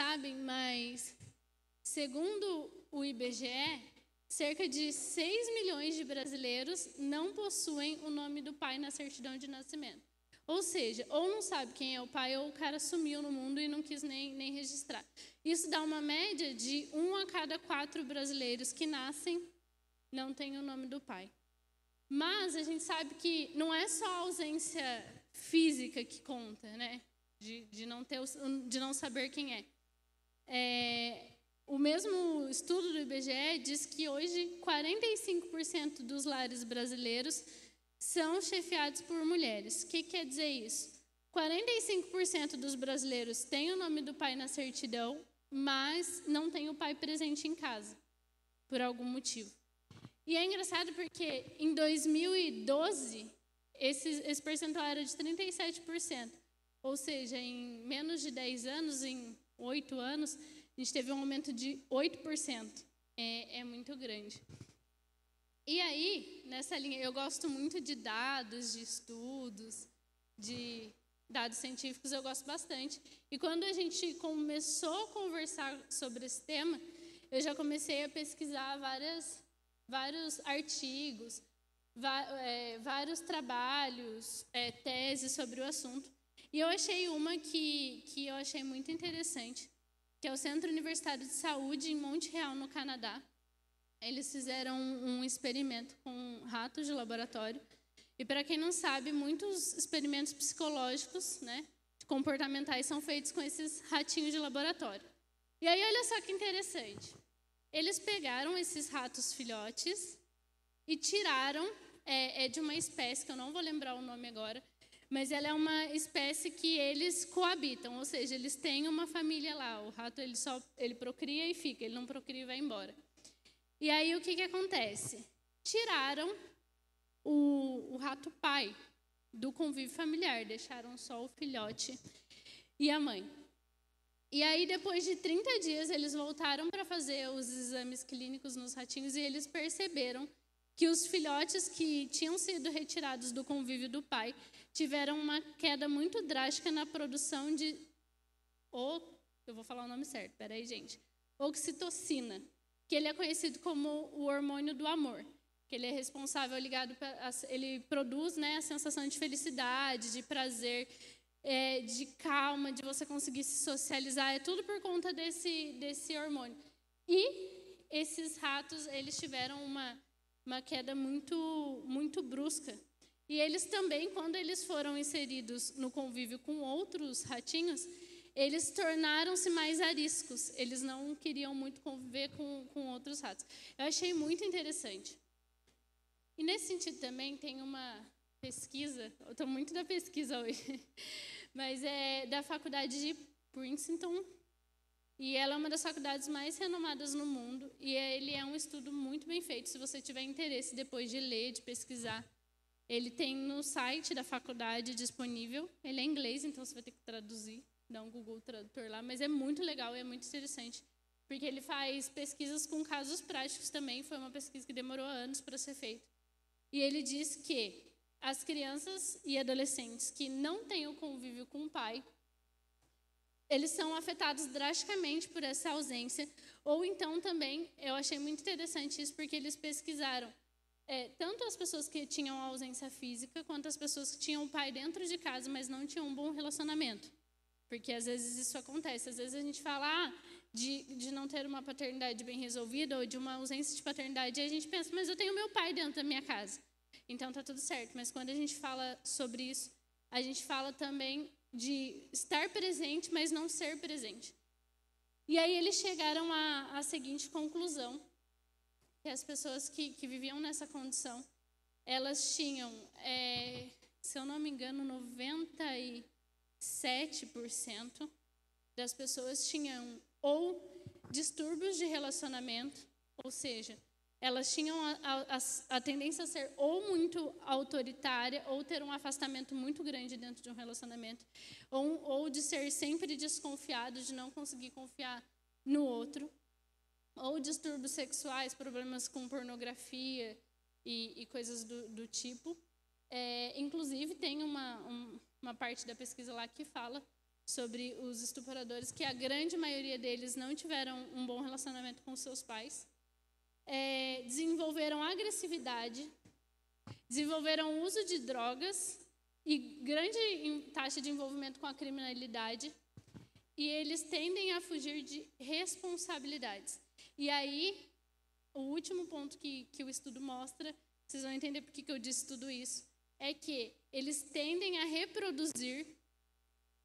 sabem, mas segundo o IBGE, cerca de 6 milhões de brasileiros não possuem o nome do pai na certidão de nascimento. Ou seja, ou não sabe quem é o pai, ou o cara sumiu no mundo e não quis nem, nem registrar. Isso dá uma média de um a cada quatro brasileiros que nascem não tem o nome do pai. Mas a gente sabe que não é só a ausência física que conta, né? De, de, não, ter, de não saber quem é. É. O mesmo estudo do IBGE diz que hoje 45% dos lares brasileiros são chefiados por mulheres. O que quer dizer isso? 45% dos brasileiros têm o nome do pai na certidão, mas não tem o pai presente em casa, por algum motivo. E é engraçado porque em 2012, esse, esse percentual era de 37%. Ou seja, em menos de 10 anos, em 8 anos, a gente teve um aumento de 8%. É, é muito grande. E aí, nessa linha, eu gosto muito de dados, de estudos, de dados científicos, eu gosto bastante. E quando a gente começou a conversar sobre esse tema, eu já comecei a pesquisar várias, vários artigos, é, vários trabalhos, é, teses sobre o assunto. E eu achei uma que, achei muito interessante, que é o Centro Universitário de Saúde em Montreal, no Canadá eles fizeram um experimento com ratos de laboratório. E para quem não sabe, muitos experimentos psicológicos, né, comportamentais são feitos com esses ratinhos de laboratório. E aí olha só que interessante. Eles pegaram esses ratos filhotes e tiraram é, é de uma espécie que eu não vou lembrar o nome agora, mas ela é uma espécie que eles coabitam, ou seja, eles têm uma família lá. O rato ele só ele procria e fica, ele não procria e vai embora. E aí o que, que acontece? Tiraram o, o rato pai do convívio familiar, deixaram só o filhote e a mãe. E aí, depois de 30 dias, eles voltaram para fazer os exames clínicos nos ratinhos e eles perceberam que os filhotes que tinham sido retirados do convívio do pai tiveram uma queda muito drástica na produção de. Ou, eu vou falar o nome certo, peraí, gente. Oxitocina que ele é conhecido como o hormônio do amor, que ele é responsável ligado ele produz né a sensação de felicidade, de prazer, é, de calma, de você conseguir se socializar, é tudo por conta desse desse hormônio. E esses ratos eles tiveram uma uma queda muito muito brusca. E eles também, quando eles foram inseridos no convívio com outros ratinhos, eles tornaram-se mais ariscos. Eles não queriam muito conviver com, com outros ratos. Eu achei muito interessante. E nesse sentido também tem uma pesquisa, eu estou muito da pesquisa hoje, mas é da faculdade de Princeton. E ela é uma das faculdades mais renomadas no mundo. E ele é um estudo muito bem feito. Se você tiver interesse depois de ler, de pesquisar, ele tem no site da faculdade disponível. Ele é inglês, então você vai ter que traduzir dar um Google Tradutor lá, mas é muito legal, é muito interessante, porque ele faz pesquisas com casos práticos também. Foi uma pesquisa que demorou anos para ser feita. E ele diz que as crianças e adolescentes que não têm o convívio com o pai, eles são afetados drasticamente por essa ausência. Ou então também, eu achei muito interessante isso, porque eles pesquisaram é, tanto as pessoas que tinham ausência física, quanto as pessoas que tinham o pai dentro de casa, mas não tinham um bom relacionamento. Porque às vezes isso acontece. Às vezes a gente fala ah, de, de não ter uma paternidade bem resolvida ou de uma ausência de paternidade e a gente pensa, mas eu tenho meu pai dentro da minha casa. Então tá tudo certo. Mas quando a gente fala sobre isso, a gente fala também de estar presente, mas não ser presente. E aí eles chegaram à, à seguinte conclusão: que as pessoas que, que viviam nessa condição, elas tinham, é, se eu não me engano, 90 e 7% das pessoas tinham ou distúrbios de relacionamento, ou seja, elas tinham a, a, a, tendência a ser ou muito autoritária ou ter um afastamento muito grande dentro de um relacionamento, ou, ou de ser sempre desconfiado, de não conseguir confiar no outro, ou distúrbios sexuais, problemas com pornografia e, e coisas do, do tipo. É, inclusive, tem uma, um, uma parte da pesquisa lá que fala sobre os estupradores, que a grande maioria deles não tiveram um bom relacionamento com seus pais, é, desenvolveram agressividade, desenvolveram uso de drogas e grande taxa de envolvimento com a criminalidade, e eles tendem a fugir de responsabilidades. E aí, o último ponto que, que o estudo mostra, vocês vão entender por que, que eu disse tudo isso, é que eles tendem a reproduzir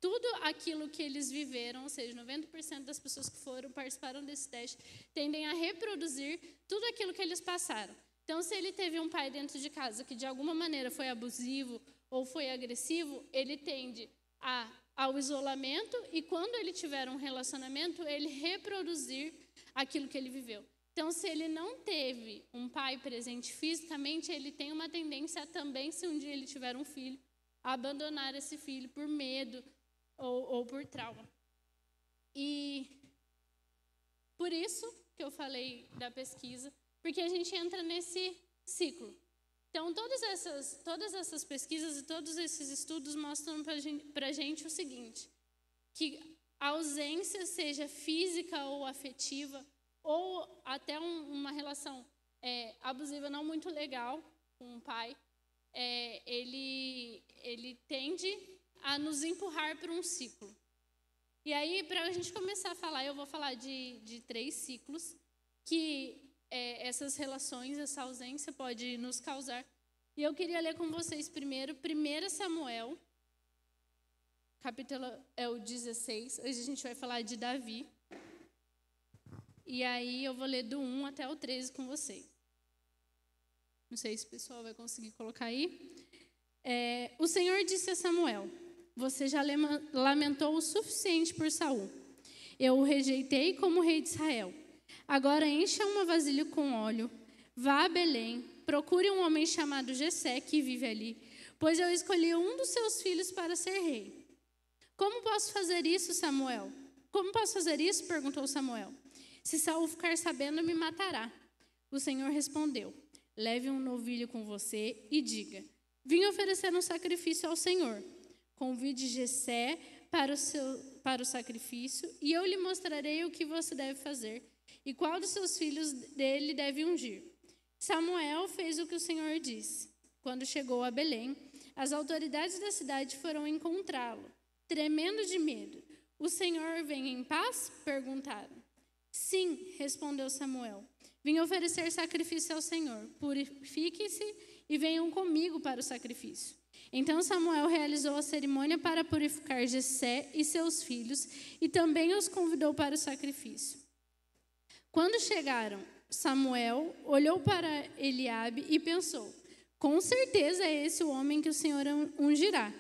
tudo aquilo que eles viveram, ou seja, 90% das pessoas que foram participaram desse teste tendem a reproduzir tudo aquilo que eles passaram. Então, se ele teve um pai dentro de casa que de alguma maneira foi abusivo ou foi agressivo, ele tende a, ao isolamento e quando ele tiver um relacionamento, ele reproduzir aquilo que ele viveu. Então, se ele não teve um pai presente fisicamente, ele tem uma tendência a também, se um dia ele tiver um filho, a abandonar esse filho por medo ou, ou por trauma. E por isso que eu falei da pesquisa, porque a gente entra nesse ciclo. Então, todas essas, todas essas pesquisas e todos esses estudos mostram para gente, a gente o seguinte: que a ausência, seja física ou afetiva, ou até um, uma relação é, abusiva não muito legal com o pai, é, ele, ele tende a nos empurrar para um ciclo. E aí, para a gente começar a falar, eu vou falar de, de três ciclos que é, essas relações, essa ausência pode nos causar. E eu queria ler com vocês primeiro 1 Samuel, capítulo é o 16. Hoje a gente vai falar de Davi. E aí eu vou ler do 1 até o 13 com vocês. Não sei se o pessoal vai conseguir colocar aí. É, o Senhor disse a Samuel: Você já lamentou o suficiente por Saul. Eu o rejeitei como rei de Israel. Agora encha uma vasilha com óleo, vá a Belém, procure um homem chamado Jessé que vive ali, pois eu escolhi um dos seus filhos para ser rei. Como posso fazer isso, Samuel? Como posso fazer isso? perguntou Samuel. Se Saul ficar sabendo, me matará. O Senhor respondeu: Leve um novilho com você e diga: Vim oferecer um sacrifício ao Senhor. Convide Jessé para o, seu, para o sacrifício, e eu lhe mostrarei o que você deve fazer e qual dos seus filhos dele deve ungir. Samuel fez o que o Senhor disse. Quando chegou a Belém, as autoridades da cidade foram encontrá-lo, tremendo de medo. O Senhor vem em paz? perguntaram. Sim, respondeu Samuel. Vim oferecer sacrifício ao Senhor. Purifique-se e venham comigo para o sacrifício. Então Samuel realizou a cerimônia para purificar Jessé e seus filhos e também os convidou para o sacrifício. Quando chegaram, Samuel olhou para Eliabe e pensou: Com certeza é esse o homem que o Senhor ungirá.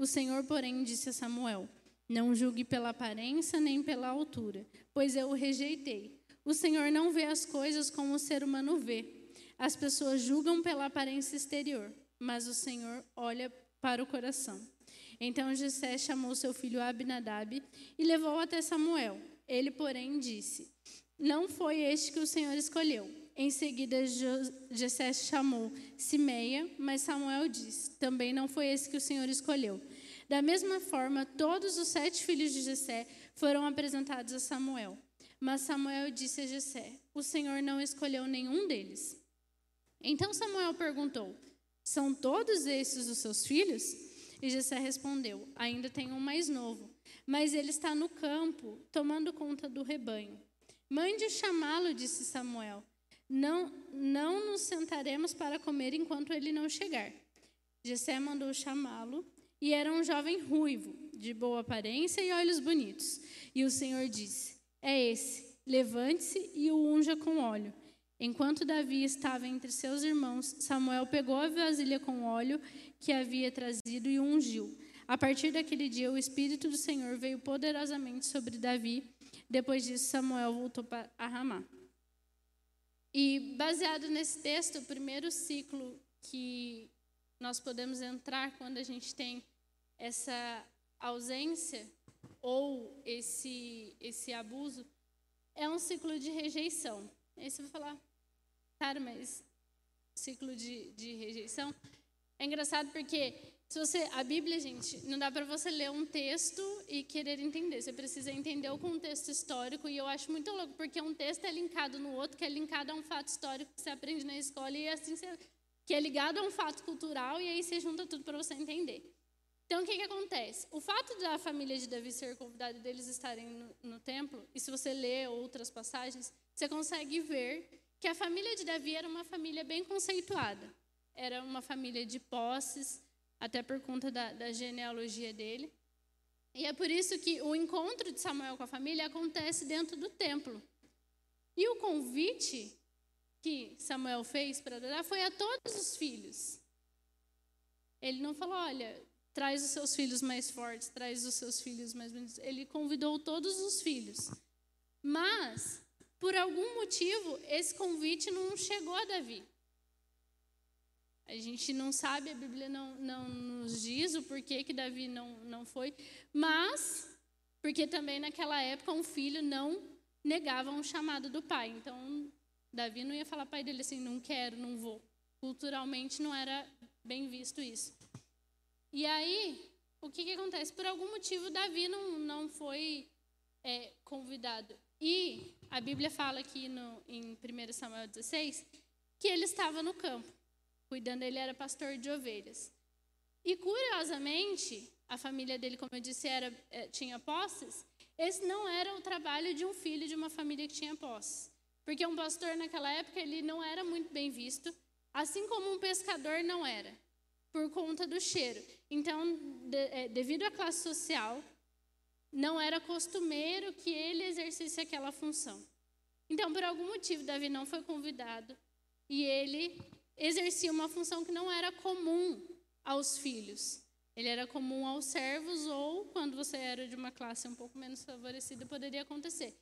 O Senhor, porém, disse a Samuel: Não julgue pela aparência nem pela altura, pois eu o rejeitei. O Senhor não vê as coisas como o ser humano vê. As pessoas julgam pela aparência exterior, mas o Senhor olha para o coração. Então Jessé chamou seu filho Abinadab e levou até Samuel. Ele, porém, disse: não foi este que o Senhor escolheu. Em seguida, Jessé chamou Simeia, mas Samuel disse: Também não foi esse que o Senhor escolheu. Da mesma forma, todos os sete filhos de Jessé foram apresentados a Samuel. Mas Samuel disse a Jessé: O Senhor não escolheu nenhum deles. Então Samuel perguntou: São todos esses os seus filhos? E Jessé respondeu: Ainda tem um mais novo, mas ele está no campo, tomando conta do rebanho. Mande chamá-lo, disse Samuel. Não, não nos sentaremos para comer enquanto ele não chegar. Jessé mandou chamá-lo, e era um jovem ruivo, de boa aparência e olhos bonitos. E o Senhor disse: É esse, levante-se e o unja com óleo. Enquanto Davi estava entre seus irmãos, Samuel pegou a vasilha com óleo que havia trazido e ungiu. A partir daquele dia, o Espírito do Senhor veio poderosamente sobre Davi depois disso, Samuel voltou para Ramá. E baseado nesse texto, o primeiro ciclo que nós podemos entrar quando a gente tem essa ausência ou esse esse abuso é um ciclo de rejeição. Aí você vai falar, cara, mas ciclo de, de rejeição é engraçado porque Se você, a Bíblia, gente, não dá para você ler um texto e querer entender. Você precisa entender o contexto histórico e eu acho muito louco porque um texto é linkado no outro, que é linkado a um fato histórico que você aprende na escola e assim você, que é ligado a um fato cultural e aí você junta tudo para você entender. Então, o que, que acontece? O fato da família de Davi ser convidada deles estarem no, no templo, e se você ler outras passagens, você consegue ver que a família de Davi era uma família bem conceituada. Era uma família de posses, até por conta da, da genealogia dele. E é por isso que o encontro de Samuel com a família acontece dentro do templo. E o convite que Samuel fez para adorar foi a todos os filhos. Ele não falou, olha, traz os seus filhos mais fortes, traz os seus filhos mais bonitos. Ele convidou todos os filhos. Mas, por algum motivo, esse convite não chegou a Davi. A gente não sabe, a Bíblia não, não nos diz o porquê que Davi não, não foi, mas porque também naquela época um filho não negava um chamado do pai. Então, Davi não ia falar para pai dele assim, não quero, não vou. Culturalmente não era bem visto isso. E aí, o que, que acontece? Por algum motivo, Davi não, não foi é, convidado. E a Bíblia fala aqui no, em 1 Samuel 16 que ele estava no campo cuidando, ele era pastor de ovelhas. E curiosamente, a família dele, como eu disse, era, eh, tinha posses. Esse não era o trabalho de um filho de uma família que tinha posses. Porque um pastor naquela época ele não era muito bem visto, assim como um pescador não era, por conta do cheiro. Então, de, é, devido à classe social, não era costumeiro que ele exercesse aquela função. Então, por algum motivo, Davi não foi convidado e ele exercia uma função que não era comum aos filhos. Ele era comum aos servos ou quando você era de uma classe um pouco menos favorecida poderia acontecer.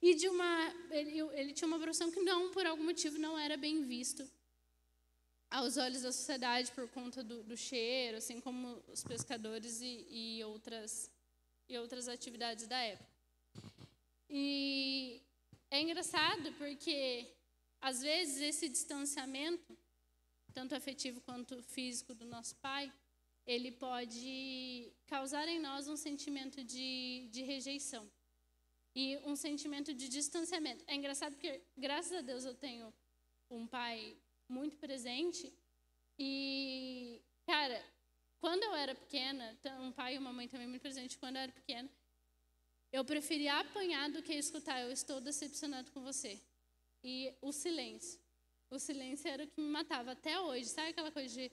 E de uma ele, ele tinha uma profissão que não por algum motivo não era bem visto aos olhos da sociedade por conta do, do cheiro, assim como os pescadores e, e outras e outras atividades da época. E é engraçado porque às vezes esse distanciamento tanto afetivo quanto físico do nosso pai, ele pode causar em nós um sentimento de, de rejeição e um sentimento de distanciamento. É engraçado porque, graças a Deus, eu tenho um pai muito presente e, cara, quando eu era pequena, um pai e uma mãe também muito presente, quando eu era pequena, eu preferia apanhar do que escutar, eu estou decepcionado com você. E o silêncio. O silêncio era o que me matava até hoje. Sabe aquela coisa de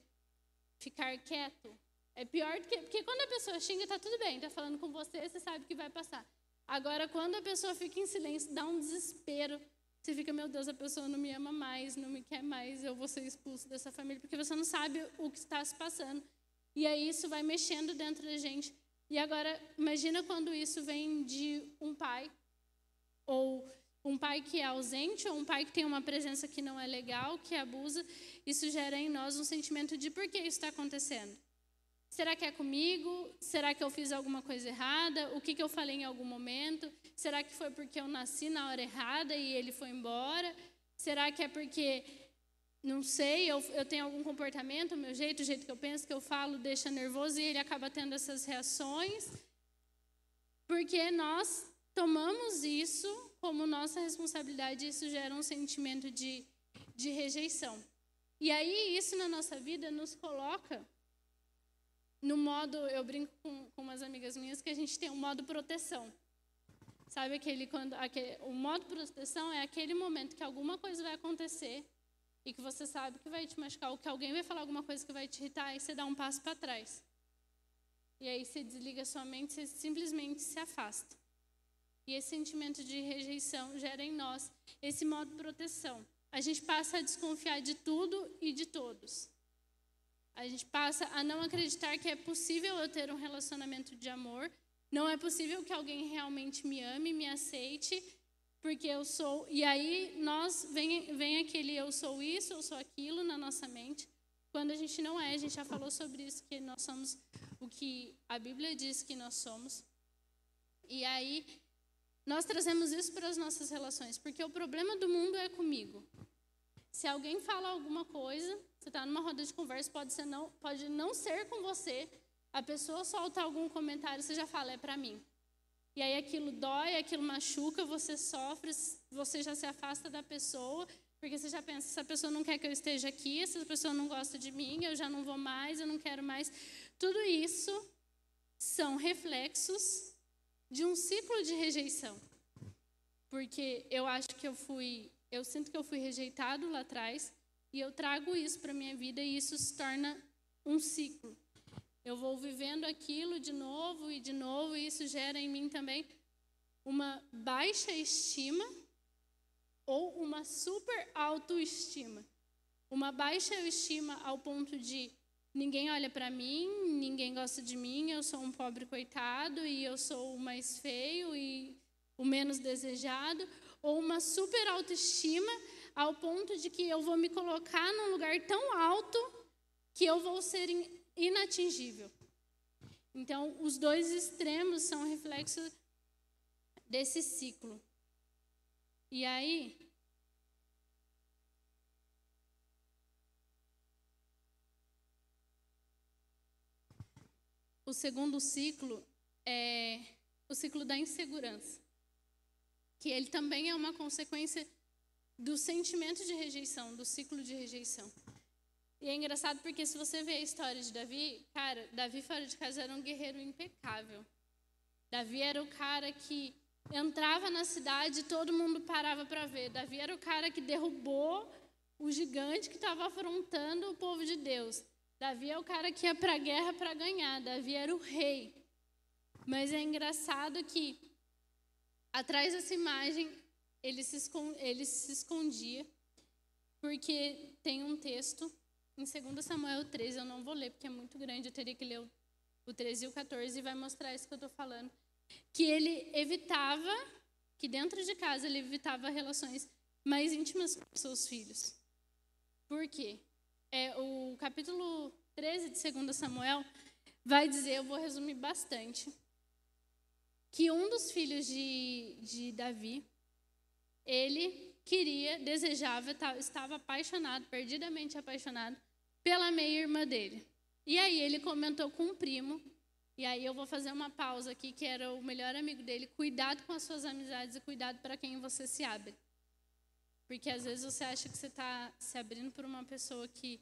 ficar quieto? É pior do que. Porque quando a pessoa xinga, tá tudo bem, tá falando com você, você sabe que vai passar. Agora, quando a pessoa fica em silêncio, dá um desespero. Você fica, meu Deus, a pessoa não me ama mais, não me quer mais, eu vou ser expulso dessa família, porque você não sabe o que está se passando. E aí isso vai mexendo dentro da gente. E agora, imagina quando isso vem de um pai ou um pai que é ausente ou um pai que tem uma presença que não é legal, que abusa, isso gera em nós um sentimento de por que isso está acontecendo. Será que é comigo? Será que eu fiz alguma coisa errada? O que, que eu falei em algum momento? Será que foi porque eu nasci na hora errada e ele foi embora? Será que é porque, não sei, eu, eu tenho algum comportamento, meu jeito, o jeito que eu penso, que eu falo, deixa nervoso e ele acaba tendo essas reações? Porque nós tomamos isso como nossa responsabilidade, isso gera um sentimento de, de rejeição. E aí, isso na nossa vida nos coloca no modo, eu brinco com, com umas amigas minhas que a gente tem um modo proteção. Sabe aquele quando aquele, o modo proteção é aquele momento que alguma coisa vai acontecer e que você sabe que vai te machucar, ou que alguém vai falar alguma coisa que vai te irritar, e você dá um passo para trás. E aí você desliga sua mente, você simplesmente se afasta. E esse sentimento de rejeição gera em nós esse modo de proteção. A gente passa a desconfiar de tudo e de todos. A gente passa a não acreditar que é possível eu ter um relacionamento de amor. Não é possível que alguém realmente me ame, me aceite, porque eu sou. E aí nós vem, vem aquele eu sou isso, eu sou aquilo na nossa mente. Quando a gente não é, a gente já falou sobre isso, que nós somos o que a Bíblia diz que nós somos. E aí nós trazemos isso para as nossas relações, porque o problema do mundo é comigo. Se alguém fala alguma coisa, Você está numa roda de conversa, pode, ser não, pode não ser com você. A pessoa solta algum comentário, você já fala, é para mim. E aí aquilo dói, aquilo machuca, você sofre, você já se afasta da pessoa, porque você já pensa, essa pessoa não quer que eu esteja aqui, essa pessoa não gosta de mim, eu já não vou mais, eu não quero mais. Tudo isso são reflexos de um ciclo de rejeição. Porque eu acho que eu fui, eu sinto que eu fui rejeitado lá atrás, e eu trago isso para minha vida e isso se torna um ciclo. Eu vou vivendo aquilo de novo e de novo, e isso gera em mim também uma baixa estima ou uma super autoestima. Uma baixa estima ao ponto de ninguém olha para mim, ninguém gosta de mim, eu sou um pobre coitado e eu sou o mais feio e o menos desejado, ou uma super autoestima ao ponto de que eu vou me colocar num lugar tão alto que eu vou ser inatingível. Então, os dois extremos são reflexo desse ciclo. E aí, o segundo ciclo é o ciclo da insegurança, que ele também é uma consequência do sentimento de rejeição, do ciclo de rejeição. E é engraçado porque se você vê a história de Davi, cara, Davi fora de casa era um guerreiro impecável. Davi era o cara que entrava na cidade e todo mundo parava para ver. Davi era o cara que derrubou o gigante que estava afrontando o povo de Deus. Davi é o cara que ia para a guerra para ganhar. Davi era o rei. Mas é engraçado que atrás dessa imagem ele se, ele se escondia, porque tem um texto em 2 Samuel 13, eu não vou ler porque é muito grande, eu teria que ler o 13 e o 14 e vai mostrar isso que eu estou falando. Que ele evitava, que dentro de casa ele evitava relações mais íntimas com seus filhos. Por quê? É, o capítulo 13 de 2 Samuel vai dizer, eu vou resumir bastante, que um dos filhos de, de Davi, ele queria, desejava, estava apaixonado, perdidamente apaixonado pela meia-irmã dele. E aí ele comentou com um primo, e aí eu vou fazer uma pausa aqui, que era o melhor amigo dele. Cuidado com as suas amizades e cuidado para quem você se abre. Porque às vezes você acha que você está se abrindo por uma pessoa que,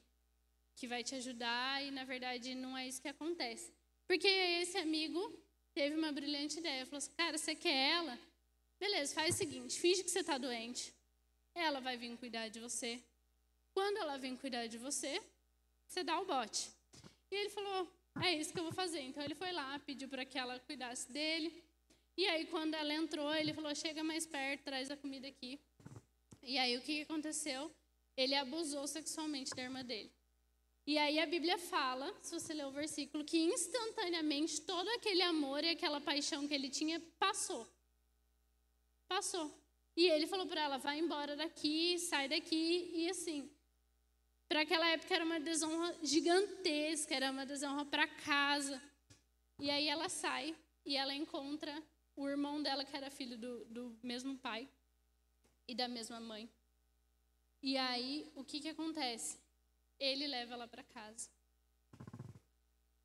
que vai te ajudar e na verdade não é isso que acontece. Porque esse amigo teve uma brilhante ideia. Falou assim: Cara, você quer ela? Beleza, faz o seguinte: finge que você está doente. Ela vai vir cuidar de você. Quando ela vem cuidar de você, você dá o bote. E ele falou: é isso que eu vou fazer. Então ele foi lá, pediu para que ela cuidasse dele. E aí, quando ela entrou, ele falou: chega mais perto, traz a comida aqui. E aí, o que aconteceu? Ele abusou sexualmente da irmã dele. E aí, a Bíblia fala, se você ler o versículo, que instantaneamente todo aquele amor e aquela paixão que ele tinha passou. Passou. E ele falou para ela: vai embora daqui, sai daqui. E assim, para aquela época era uma desonra gigantesca, era uma desonra para casa. E aí ela sai e ela encontra o irmão dela, que era filho do, do mesmo pai e da mesma mãe. E aí, o que, que acontece? Ele leva ela para casa.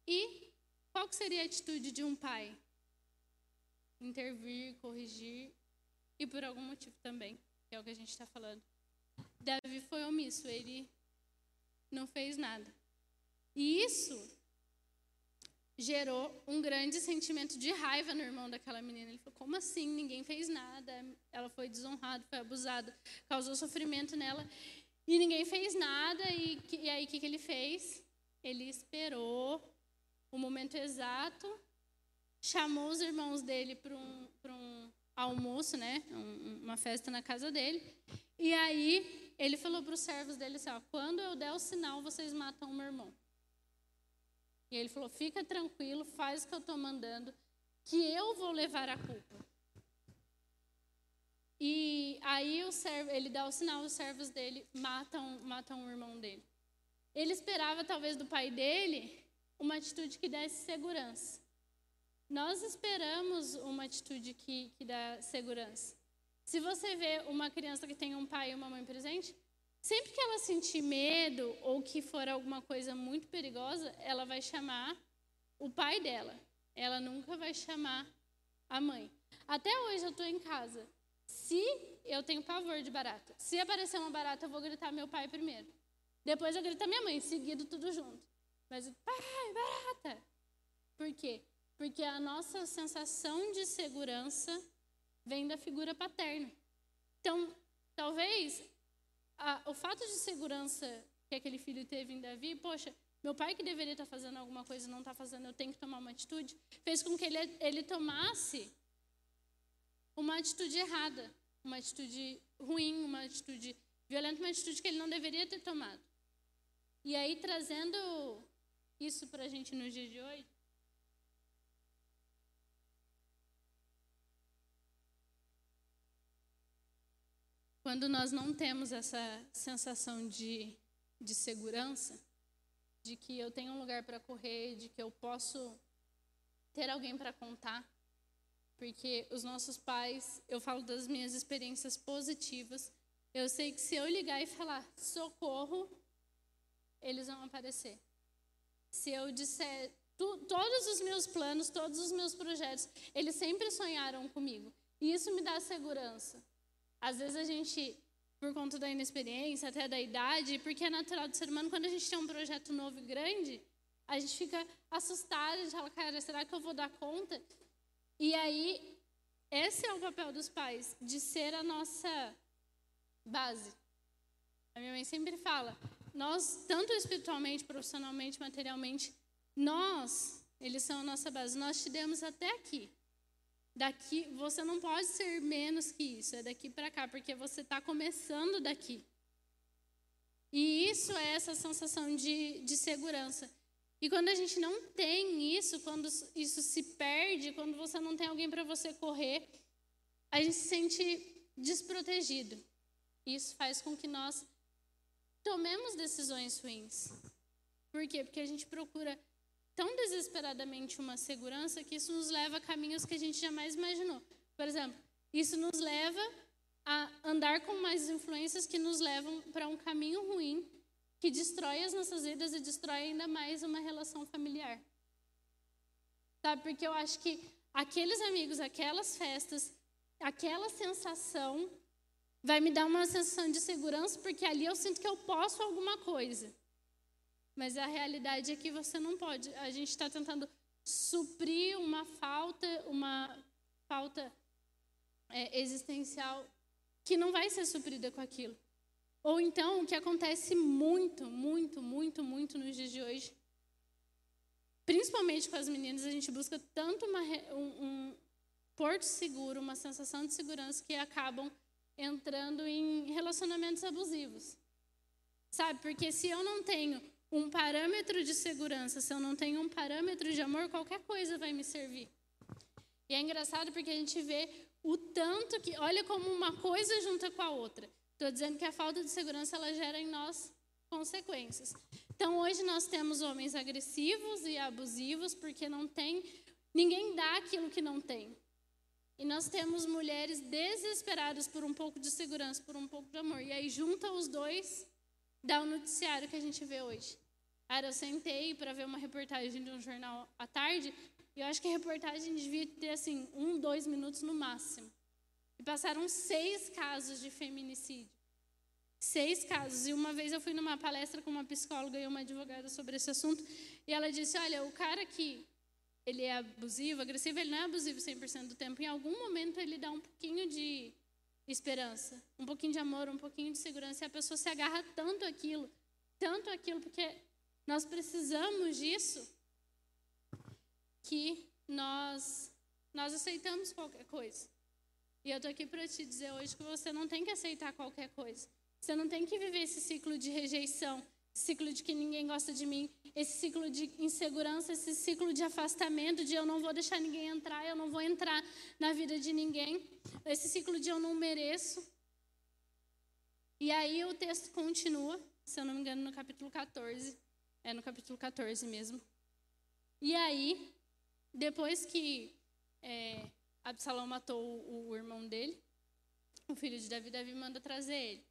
E qual seria a atitude de um pai? Intervir, corrigir e por algum motivo também, que é o que a gente está falando. Davi foi omisso, ele não fez nada. E isso gerou um grande sentimento de raiva no irmão daquela menina. Ele falou: como assim? Ninguém fez nada. Ela foi desonrada, foi abusada, causou sofrimento nela. E ninguém fez nada. E, e aí o que, que ele fez? Ele esperou o momento exato, chamou os irmãos dele para um, um almoço, né? Um, uma festa na casa dele. E aí ele falou para os servos dele assim: ó, quando eu der o sinal, vocês matam o meu irmão. E ele falou: fica tranquilo, faz o que eu estou mandando, que eu vou levar a culpa. E aí servo, ele dá o sinal, os servos dele matam, matam o irmão dele. Ele esperava talvez do pai dele uma atitude que desse segurança. Nós esperamos uma atitude que, que dá segurança. Se você vê uma criança que tem um pai e uma mãe presente, Sempre que ela sentir medo ou que for alguma coisa muito perigosa, ela vai chamar o pai dela. Ela nunca vai chamar a mãe. Até hoje eu estou em casa. Se eu tenho pavor de barata, se aparecer uma barata, eu vou gritar meu pai primeiro. Depois eu grito minha mãe, seguido tudo junto. Mas, pai, barata! Por quê? Porque a nossa sensação de segurança vem da figura paterna. Então, talvez a, o fato de segurança que aquele filho teve em Davi, poxa, meu pai que deveria estar fazendo alguma coisa não está fazendo, eu tenho que tomar uma atitude, fez com que ele, ele tomasse uma atitude errada, uma atitude ruim, uma atitude violenta, uma atitude que ele não deveria ter tomado. E aí, trazendo isso para a gente no dia de hoje, quando nós não temos essa sensação de, de segurança, de que eu tenho um lugar para correr, de que eu posso ter alguém para contar, porque os nossos pais, eu falo das minhas experiências positivas, eu sei que se eu ligar e falar socorro, eles vão aparecer. Se eu disser tu, todos os meus planos, todos os meus projetos, eles sempre sonharam comigo. E isso me dá segurança. Às vezes a gente, por conta da inexperiência, até da idade, porque é natural do ser humano, quando a gente tem um projeto novo e grande, a gente fica assustado, a gente fala, cara, será que eu vou dar conta? E aí, esse é o papel dos pais, de ser a nossa base. A minha mãe sempre fala, nós, tanto espiritualmente, profissionalmente, materialmente, nós, eles são a nossa base. Nós te demos até aqui. Daqui, você não pode ser menos que isso, é daqui para cá, porque você está começando daqui. E isso é essa sensação de, de segurança. E quando a gente não tem isso, quando isso se perde, quando você não tem alguém para você correr, a gente se sente desprotegido. Isso faz com que nós tomemos decisões ruins. Por quê? Porque a gente procura tão desesperadamente uma segurança que isso nos leva a caminhos que a gente jamais imaginou. Por exemplo, isso nos leva a andar com mais influências que nos levam para um caminho ruim que destrói as nossas vidas e destrói ainda mais uma relação familiar. Sabe? Porque eu acho que aqueles amigos, aquelas festas, aquela sensação vai me dar uma sensação de segurança, porque ali eu sinto que eu posso alguma coisa. Mas a realidade é que você não pode. A gente está tentando suprir uma falta, uma falta é, existencial que não vai ser suprida com aquilo. Ou então, o que acontece muito, muito, muito, muito nos dias de hoje, principalmente com as meninas, a gente busca tanto uma, um, um porto seguro, uma sensação de segurança, que acabam entrando em relacionamentos abusivos. Sabe? Porque se eu não tenho um parâmetro de segurança, se eu não tenho um parâmetro de amor, qualquer coisa vai me servir. E é engraçado porque a gente vê o tanto que, olha como uma coisa junta com a outra. Estou dizendo que a falta de segurança ela gera em nós consequências. Então hoje nós temos homens agressivos e abusivos porque não tem ninguém dá aquilo que não tem. E nós temos mulheres desesperadas por um pouco de segurança, por um pouco de amor. E aí junta os dois, dá o noticiário que a gente vê hoje. Cara, eu sentei para ver uma reportagem de um jornal à tarde e eu acho que a reportagem devia ter assim um, dois minutos no máximo. E passaram seis casos de feminicídio. Seis casos. E uma vez eu fui numa palestra com uma psicóloga e uma advogada sobre esse assunto. E ela disse: Olha, o cara que ele é abusivo, agressivo, ele não é abusivo 100% do tempo. Em algum momento ele dá um pouquinho de esperança, um pouquinho de amor, um pouquinho de segurança. E a pessoa se agarra tanto aquilo, tanto aquilo, porque nós precisamos disso, que nós, nós aceitamos qualquer coisa. E eu estou aqui para te dizer hoje que você não tem que aceitar qualquer coisa. Você não tem que viver esse ciclo de rejeição, ciclo de que ninguém gosta de mim, esse ciclo de insegurança, esse ciclo de afastamento, de eu não vou deixar ninguém entrar, eu não vou entrar na vida de ninguém, esse ciclo de eu não mereço. E aí o texto continua, se eu não me engano, no capítulo 14. É no capítulo 14 mesmo. E aí, depois que é, Absalão matou o, o irmão dele, o filho de Davi, Davi manda trazer ele.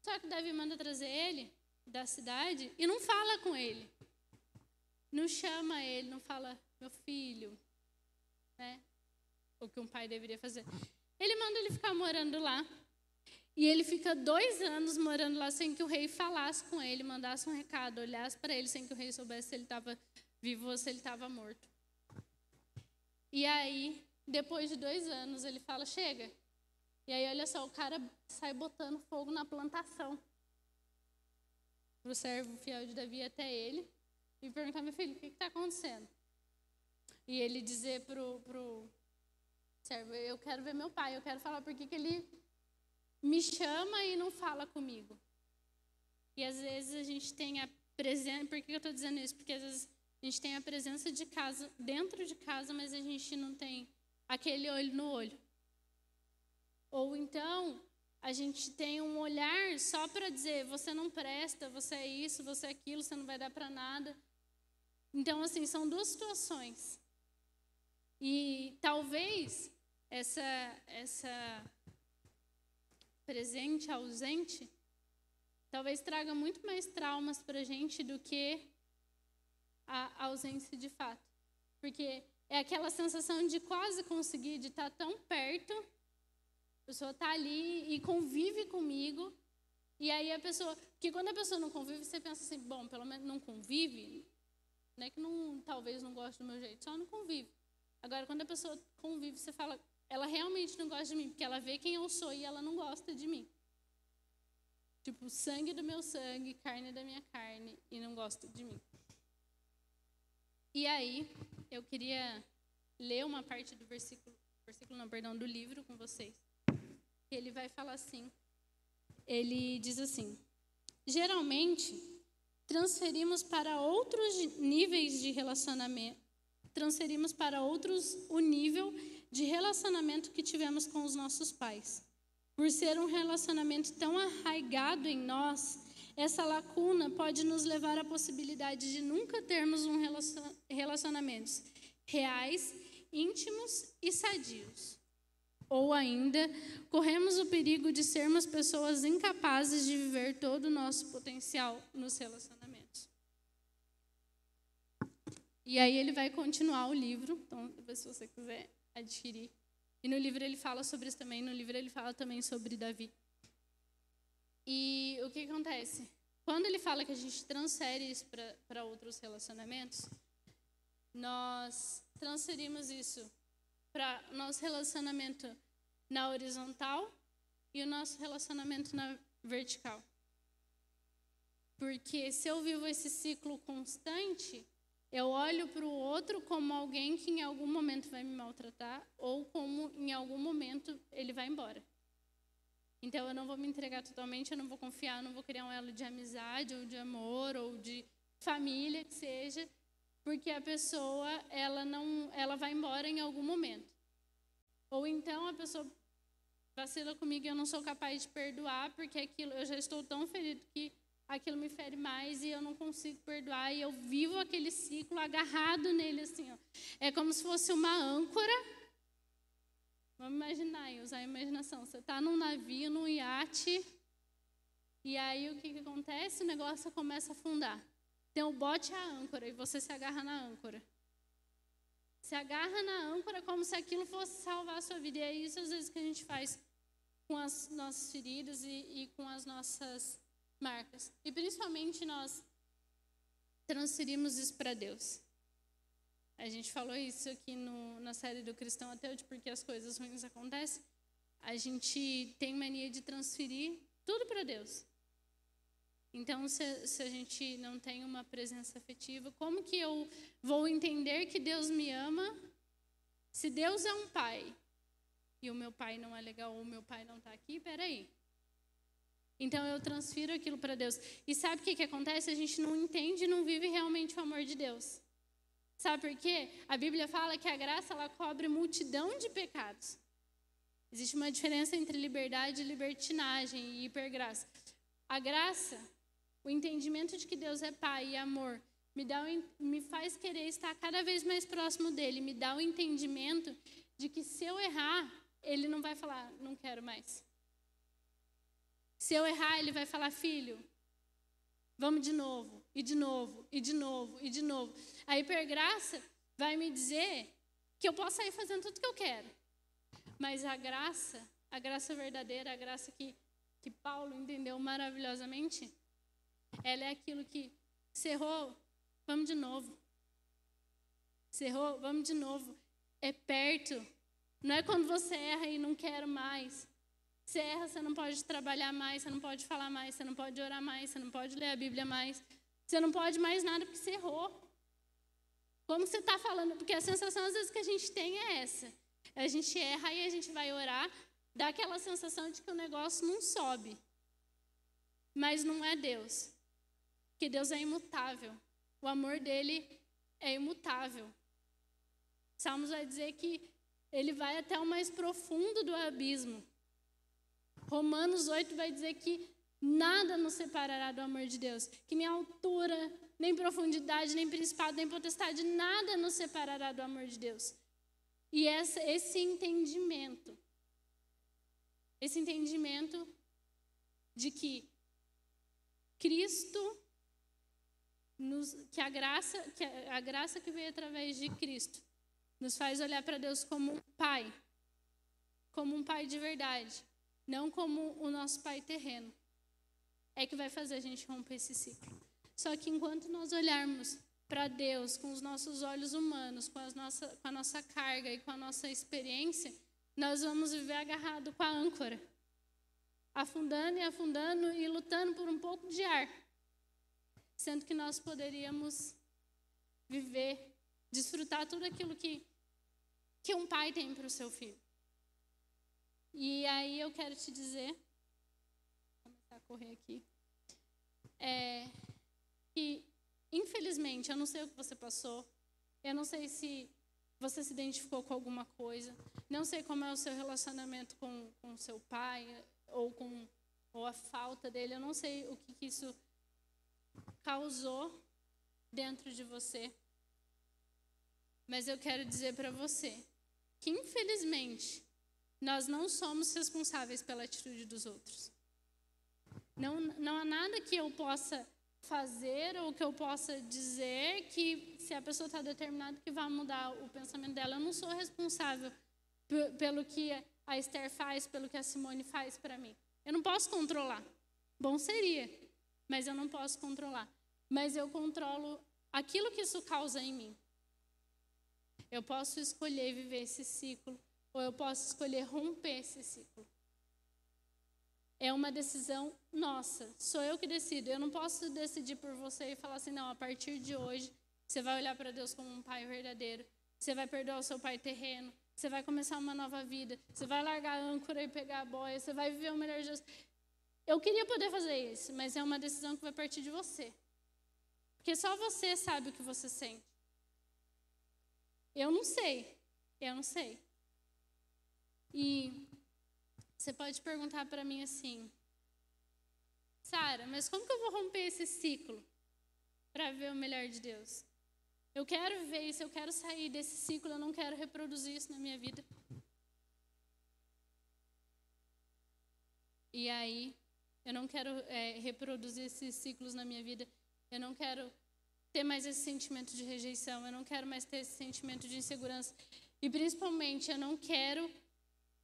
Só que Davi manda trazer ele da cidade e não fala com ele. Não chama ele, não fala, meu filho, né? O que um pai deveria fazer. Ele manda ele ficar morando lá. E ele fica dois anos morando lá sem que o rei falasse com ele, mandasse um recado, olhasse para ele sem que o rei soubesse se ele estava vivo ou se ele estava morto. E aí, depois de dois anos, ele fala: chega. E aí, olha só, o cara sai botando fogo na plantação. O servo fiel de Davi até ele e perguntar: meu filho, o que está acontecendo? E ele dizer para o servo: eu quero ver meu pai, eu quero falar por que ele me chama e não fala comigo. E às vezes a gente tem a presença. Por que eu estou dizendo isso? Porque às vezes a gente tem a presença de casa dentro de casa, mas a gente não tem aquele olho no olho. Ou então a gente tem um olhar só para dizer você não presta, você é isso, você é aquilo, você não vai dar para nada. Então assim são duas situações. E talvez essa essa presente, ausente, talvez traga muito mais traumas para a gente do que a ausência de fato. Porque é aquela sensação de quase conseguir, de estar tá tão perto, a pessoa está ali e convive comigo, e aí a pessoa. Porque quando a pessoa não convive, você pensa assim, bom, pelo menos não convive, não é que não, talvez não goste do meu jeito, só não convive. Agora, quando a pessoa convive, você fala, ela realmente não gosta de mim, porque ela vê quem eu sou e ela não gosta de mim. Tipo, sangue do meu sangue, carne da minha carne, e não gosta de mim. E aí, eu queria ler uma parte do versículo, versículo não, perdão, do livro com vocês. Ele vai falar assim. Ele diz assim: Geralmente, transferimos para outros níveis de relacionamento, transferimos para outros o nível de relacionamento que tivemos com os nossos pais. Por ser um relacionamento tão arraigado em nós, essa lacuna pode nos levar à possibilidade de nunca termos um relacionamentos reais, íntimos e sadios. Ou ainda, corremos o perigo de sermos pessoas incapazes de viver todo o nosso potencial nos relacionamentos. E aí ele vai continuar o livro, então se você quiser adquirir. E no livro ele fala sobre isso também. No livro ele fala também sobre Davi. E o que acontece? Quando ele fala que a gente transfere isso para outros relacionamentos, nós transferimos isso para nosso relacionamento na horizontal e o nosso relacionamento na vertical. Porque se eu vivo esse ciclo constante, eu olho para o outro como alguém que em algum momento vai me maltratar ou como em algum momento ele vai embora. Então eu não vou me entregar totalmente, eu não vou confiar, eu não vou criar um elo de amizade ou de amor ou de família que seja, porque a pessoa ela não, ela vai embora em algum momento. Ou então a pessoa vacila comigo e eu não sou capaz de perdoar porque aquilo eu já estou tão ferido que aquilo me fere mais e eu não consigo perdoar e eu vivo aquele ciclo agarrado nele assim, ó. É como se fosse uma âncora. Vamos imaginar, usar a imaginação. Você está num navio, num iate, e aí o que, que acontece? O negócio começa a afundar. Tem o bote e a âncora e você se agarra na âncora. Se agarra na âncora como se aquilo fosse salvar a sua vida. E é isso às vezes que a gente faz com as nossas feridas e, e com as nossas marcas. E principalmente nós transferimos isso para Deus. A gente falou isso aqui no, na série do Cristão Ateu, de porque as coisas ruins acontecem. A gente tem mania de transferir tudo para Deus. Então, se, se, a gente não tem uma presença afetiva, como que eu vou entender que Deus me ama se Deus é um pai e o meu pai não é legal ou o meu pai não está aqui? Peraí. Então eu transfiro aquilo para Deus. E sabe o que, que acontece? A gente não entende e não vive realmente o amor de Deus. Sabe por quê? A Bíblia fala que a graça ela cobre multidão de pecados. Existe uma diferença entre liberdade, libertinagem e hipergraça. A graça, o entendimento de que Deus é Pai e amor, me, dá, me faz querer estar cada vez mais próximo dele, me dá o entendimento de que se eu errar, ele não vai falar, não quero mais. Se eu errar, ele vai falar: Filho, vamos de novo, e de novo, e de novo, e de novo. A hipergraça vai me dizer que eu posso sair fazendo tudo que eu quero. Mas a graça, a graça verdadeira, a graça que, que Paulo entendeu maravilhosamente, ela é aquilo que cerrou, vamos de novo. Cerrou, vamos de novo. É perto. Não é quando você erra e não quero mais. Você erra, você não pode trabalhar mais, você não pode falar mais, você não pode orar mais, você não pode ler a Bíblia mais. Você não pode mais nada porque você errou. Como você está falando? Porque a sensação às vezes que a gente tem é essa. A gente erra e a gente vai orar, dá aquela sensação de que o negócio não sobe. Mas não é Deus. Porque Deus é imutável. O amor dele é imutável. Salmos vai dizer que ele vai até o mais profundo do abismo. Romanos 8 vai dizer que nada nos separará do amor de Deus, que nem altura, nem profundidade, nem principado, nem potestade, nada nos separará do amor de Deus. E essa, esse entendimento, esse entendimento de que Cristo, nos, que a graça, que a, a graça que veio através de Cristo, nos faz olhar para Deus como um pai, como um pai de verdade, não como o nosso pai terreno é que vai fazer a gente romper esse ciclo. Só que enquanto nós olharmos para Deus com os nossos olhos humanos, com, nossa, com a nossa carga e com a nossa experiência, nós vamos viver agarrado com a âncora, afundando e afundando e lutando por um pouco de ar, sendo que nós poderíamos viver, desfrutar tudo aquilo que, que um pai tem para o seu filho. E aí eu quero te dizer correr aqui. É, que, infelizmente, eu não sei o que você passou, eu não sei se você se identificou com alguma coisa, não sei como é o seu relacionamento com, com seu pai, ou com ou a falta dele, eu não sei o que, que isso causou dentro de você. Mas eu quero dizer para você que, infelizmente, nós não somos responsáveis pela atitude dos outros. Não, não há nada que eu possa fazer ou que eu possa dizer que, se a pessoa está determinada, que vai mudar o pensamento dela. Eu não sou responsável pelo que a Esther faz, pelo que a Simone faz para mim. Eu não posso controlar. Bom seria, mas eu não posso controlar. Mas eu controlo aquilo que isso causa em mim. Eu posso escolher viver esse ciclo, ou eu posso escolher romper esse ciclo é uma decisão nossa. Sou eu que decido. Eu não posso decidir por você e falar assim, não, a partir de hoje você vai olhar para Deus como um pai verdadeiro. Você vai perdoar o seu pai terreno. Você vai começar uma nova vida. Você vai largar a âncora e pegar a boia. Você vai viver o melhor de Deus. Eu queria poder fazer isso, mas é uma decisão que vai partir de você. Porque só você sabe o que você sente. Eu não sei. Eu não sei. E você pode perguntar para mim assim, Sara, mas como que eu vou romper esse ciclo para ver o melhor de Deus? Eu quero ver isso, eu quero sair desse ciclo, eu não quero reproduzir isso na minha vida. E aí, eu não quero é, reproduzir esses ciclos na minha vida. Eu não quero ter mais esse sentimento de rejeição. Eu não quero mais ter esse sentimento de insegurança. E principalmente, eu não quero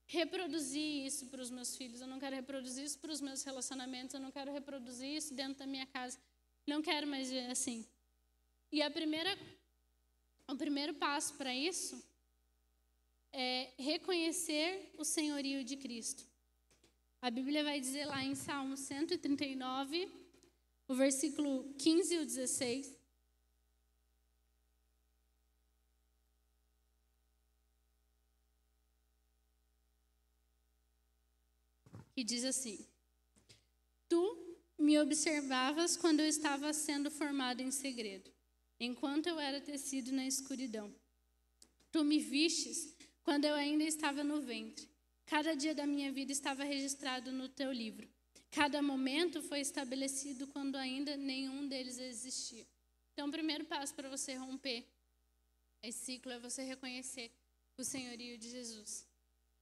reproduzir isso para os meus filhos, eu não quero reproduzir isso para os meus relacionamentos, eu não quero reproduzir isso dentro da minha casa. Não quero mais ver assim. E a primeira, o primeiro passo para isso é reconhecer o senhorio de Cristo. A Bíblia vai dizer lá em Salmo 139, o versículo 15 e o 16. E diz assim: Tu me observavas quando eu estava sendo formado em segredo, enquanto eu era tecido na escuridão. Tu me vistes quando eu ainda estava no ventre. Cada dia da minha vida estava registrado no teu livro. Cada momento foi estabelecido quando ainda nenhum deles existia. Então, o primeiro passo para você romper esse ciclo é você reconhecer o senhorio de Jesus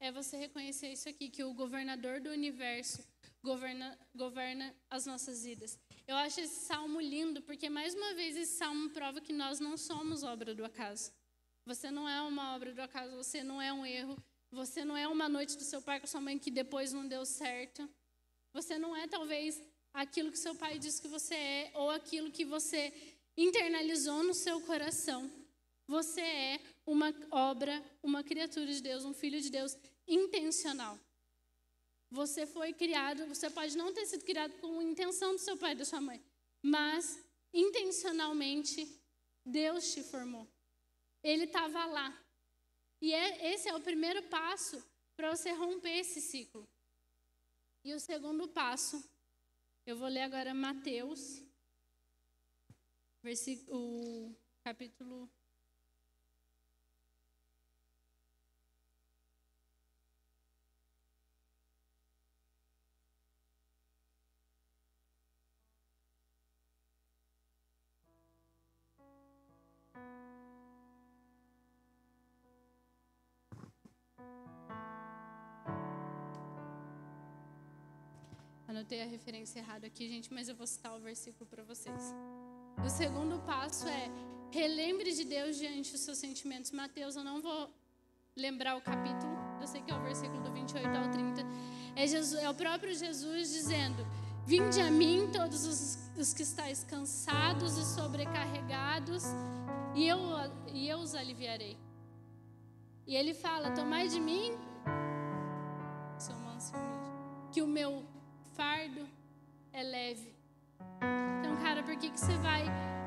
é você reconhecer isso aqui, que o governador do universo governa, governa as nossas vidas. Eu acho esse salmo lindo, porque mais uma vez esse salmo prova que nós não somos obra do acaso. Você não é uma obra do acaso, você não é um erro, você não é uma noite do seu pai com sua mãe que depois não deu certo. Você não é talvez aquilo que seu pai disse que você é ou aquilo que você internalizou no seu coração. Você é uma obra, uma criatura de Deus, um filho de Deus intencional. Você foi criado, você pode não ter sido criado com a intenção do seu pai e da sua mãe, mas intencionalmente Deus te formou. Ele estava lá. E é, esse é o primeiro passo para você romper esse ciclo. E o segundo passo, eu vou ler agora Mateus, versículo, capítulo Anotei a referência errada aqui, gente, mas eu vou citar o versículo para vocês. O segundo passo é relembre de Deus diante dos seus sentimentos. Mateus, eu não vou lembrar o capítulo, eu sei que é o versículo do 28 ao 30. É, Jesus, é o próprio Jesus dizendo: Vinde a mim, todos os, os que estáis cansados e sobrecarregados, e eu, e eu os aliviarei. E ele fala: Tomai de mim, manso que o meu fardo é leve. Então, cara, por que, que você vai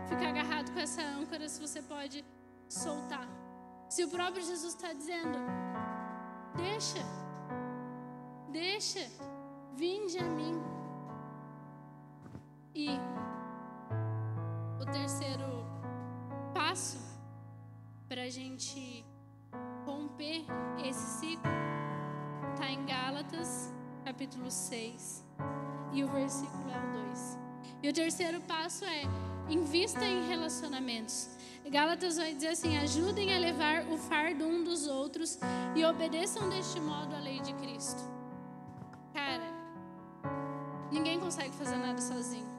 ficar agarrado com essa âncora se você pode soltar? Se o próprio Jesus está dizendo, deixa, deixa, vinde a mim. E o terceiro passo para a gente romper esse ciclo está em Gálatas capítulo 6, e o versículo é o 2. E o terceiro passo é: invista em relacionamentos. Gálatas vai dizer assim: ajudem a levar o fardo um dos outros e obedeçam deste modo a lei de Cristo. Cara, ninguém consegue fazer nada sozinho.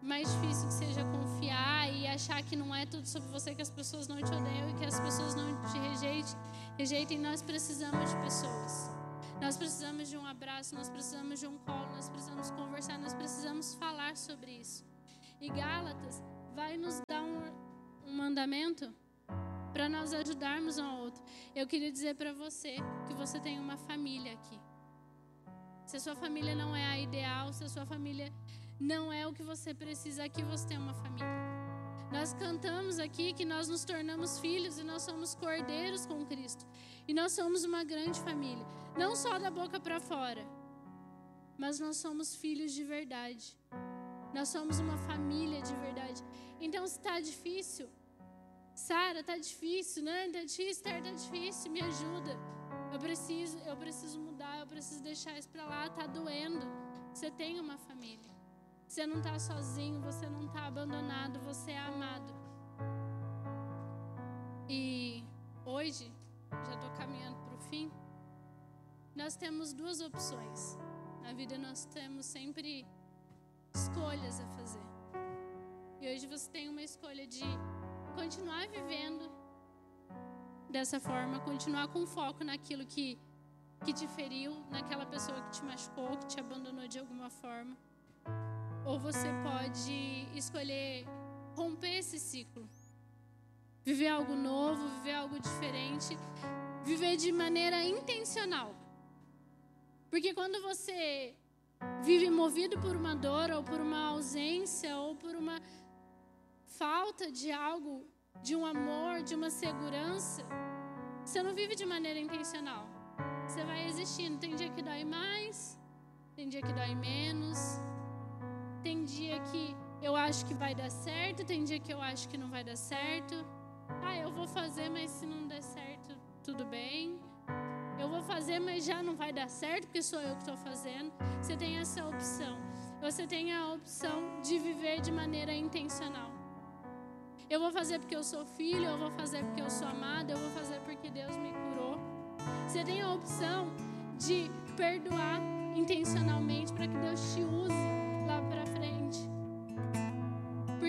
Mais difícil que seja confiar e achar que não é tudo sobre você, que as pessoas não te odeiam e que as pessoas não te rejeitem. rejeitem. Nós precisamos de pessoas. Nós precisamos de um abraço, nós precisamos de um colo, nós precisamos conversar, nós precisamos falar sobre isso. E Gálatas vai nos dar um, um mandamento para nós ajudarmos um ao outro. Eu queria dizer para você que você tem uma família aqui. Se a sua família não é a ideal, se a sua família não é o que você precisa, aqui você tem uma família. Nós cantamos aqui que nós nos tornamos filhos e nós somos cordeiros com Cristo. E nós somos uma grande família. Não só da boca para fora, mas nós somos filhos de verdade. Nós somos uma família de verdade. Então, se está difícil, Sara, está difícil? Está difícil, Esther, está difícil, me ajuda. Eu preciso, eu preciso mudar, eu preciso deixar isso para lá, está doendo. Você tem uma família. Você não está sozinho, você não está abandonado, você é amado. E hoje, já estou caminhando para o fim. Nós temos duas opções. Na vida nós temos sempre escolhas a fazer. E hoje você tem uma escolha de continuar vivendo dessa forma, continuar com foco naquilo que, que te feriu, naquela pessoa que te machucou, que te abandonou de alguma forma. Ou você pode escolher romper esse ciclo. Viver algo novo, viver algo diferente, viver de maneira intencional. Porque quando você vive movido por uma dor, ou por uma ausência, ou por uma falta de algo, de um amor, de uma segurança, você não vive de maneira intencional. Você vai existindo. Tem dia que dói mais, tem dia que dói menos, tem dia que eu acho que vai dar certo, tem dia que eu acho que não vai dar certo. Ah, eu vou fazer, mas se não der certo, tudo bem eu vou fazer, mas já não vai dar certo porque sou eu que estou fazendo. Você tem essa opção. Você tem a opção de viver de maneira intencional. Eu vou fazer porque eu sou filho, eu vou fazer porque eu sou amada, eu vou fazer porque Deus me curou. Você tem a opção de perdoar intencionalmente para que Deus te use.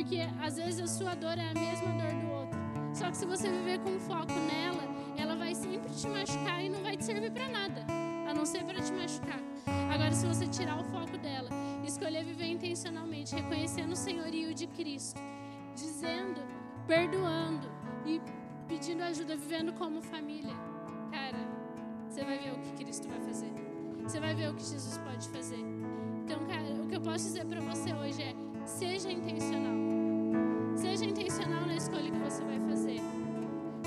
Porque às vezes a sua dor é a mesma dor do outro. Só que se você viver com foco nela, ela vai sempre te machucar e não vai te servir para nada, a não ser para te machucar. Agora, se você tirar o foco dela, escolher viver intencionalmente, reconhecendo o senhorio de Cristo, dizendo, perdoando e pedindo ajuda, vivendo como família, cara, você vai ver o que Cristo vai fazer. Você vai ver o que Jesus pode fazer. Então, cara, o que eu posso dizer para você hoje é: seja intencional. Seja intencional na escolha que você vai fazer.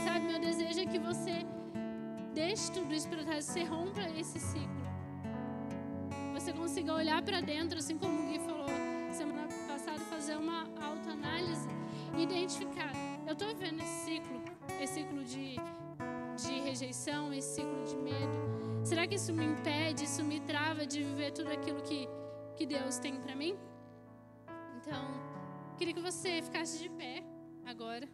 Sabe, meu desejo é que você deixe tudo isso para trás, você rompa esse ciclo. Você consiga olhar para dentro, assim como o Gui falou semana passada, fazer uma autoanálise e identificar: eu estou vivendo esse ciclo, esse ciclo de, de rejeição, esse ciclo de medo. Será que isso me impede, isso me trava de viver tudo aquilo que, que Deus tem para mim? Então, queria que você ficasse de pé agora.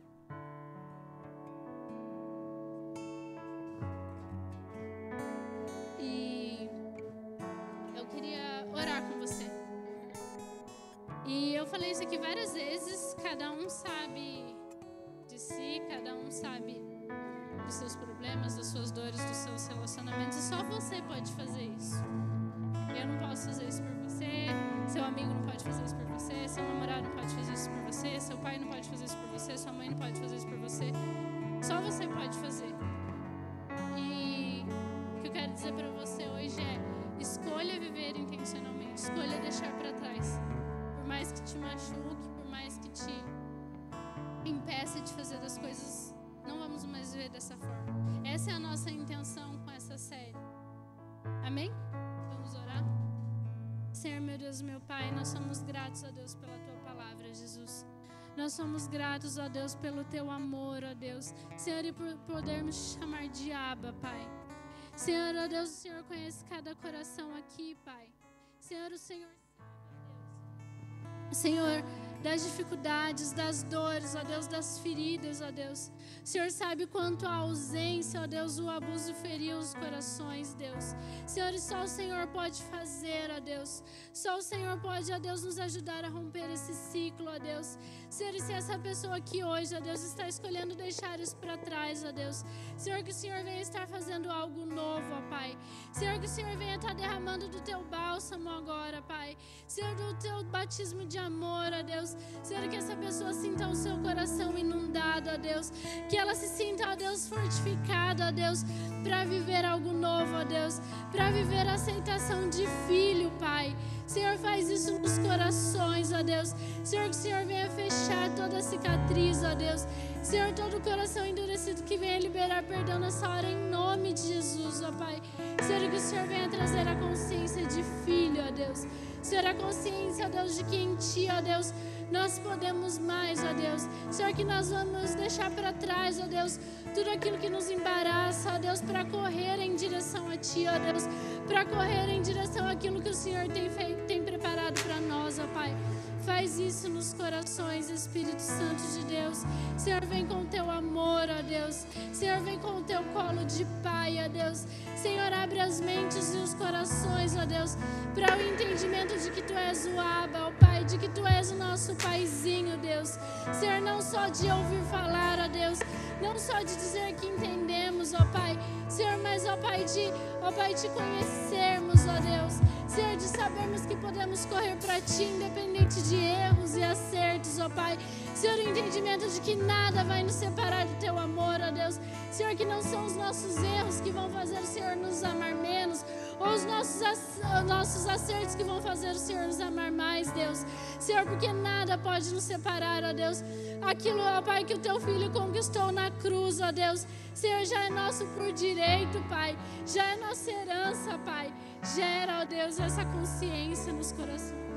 E eu queria orar com você. E eu falei isso aqui várias vezes, cada um sabe de si, cada um sabe dos seus problemas, das suas dores, dos seus relacionamentos, e só você pode fazer isso. Eu não posso fazer isso por você, seu amigo não pode fazer isso por você, seu namorado não pode fazer isso por você, seu pai não pode fazer isso por você, sua mãe não pode fazer isso por você. Só você pode fazer. E o que eu quero dizer para você hoje é: escolha viver intencionalmente, escolha deixar para trás. Por mais que te machuque, Deus, meu Pai, nós somos gratos a Deus pela tua palavra, Jesus. Nós somos gratos a Deus pelo teu amor, ó Deus. Senhor, e por podermos te chamar de Aba, Pai. Senhor, ó Deus, o Senhor conhece cada coração aqui, Pai. Senhor, o Senhor Senhor, das dificuldades, das dores, ó Deus, das feridas, ó Deus. O Senhor sabe quanto a ausência, ó Deus, o abuso feriu os corações, Deus. Senhor, só o Senhor pode fazer, ó Deus. Só o Senhor pode, ó Deus, nos ajudar a romper esse ciclo, ó Deus. Senhor, se essa pessoa aqui hoje, ó Deus, está escolhendo deixar isso para trás, ó Deus. Senhor, que o Senhor venha estar fazendo algo novo, ó Pai. Senhor, que o Senhor venha estar derramando do teu bálsamo agora, Pai. Senhor, do teu batismo de amor, ó Deus. Senhor, que essa pessoa sinta o seu coração inundado, ó Deus. Que ela se sinta, ó Deus, fortificada, ó Deus, para viver algo novo, ó Deus. Para viver a aceitação de filho, Pai. Senhor, faz isso nos corações, ó Deus. Senhor, que o Senhor venha fechar toda cicatriz, ó Deus. Senhor, todo o coração endurecido que venha liberar perdão nessa hora, em nome de Jesus, ó Pai. Senhor, que o Senhor venha trazer a consciência de filho, ó Deus. Senhor, a consciência, ó Deus, de que em Ti, ó Deus, nós podemos mais, ó Deus. Senhor, que nós vamos deixar para trás, ó Deus, tudo aquilo que nos embaraça, ó Deus, para correr em direção a Ti, ó Deus, para correr em direção àquilo que o Senhor tem, feito, tem preparado para nós, ó Pai. Faz isso nos corações, Espírito Santo de Deus. Senhor, vem com teu amor, ó Deus. Senhor, vem com o teu colo de Pai, ó Deus. Senhor, abre as mentes e os corações, ó Deus, para o entendimento de que Tu és o Abba, ó Pai, de que Tu és o nosso Paizinho, Deus. Senhor, não só de ouvir falar, ó Deus, não só de dizer que entendemos, ó Pai, Senhor, mas, ó Pai, de, ó Pai, te conhecermos, ó Deus. Senhor, de sabermos que podemos correr para Ti, independente de erros e acertos, ó Pai. Senhor, o entendimento de que nada vai nos separar do Teu amor, ó Deus. Senhor, que não são os nossos erros que vão fazer o Senhor nos amar menos, ou os nossos, nossos acertos que vão fazer o Senhor nos amar mais, Deus. Senhor, porque nada pode nos separar, ó Deus. Aquilo, ó Pai, que o Teu Filho conquistou na cruz, ó Deus. Senhor, já é nosso por direito, Pai. Já é nossa herança, Pai. Gera, ó Deus, essa consciência nos corações.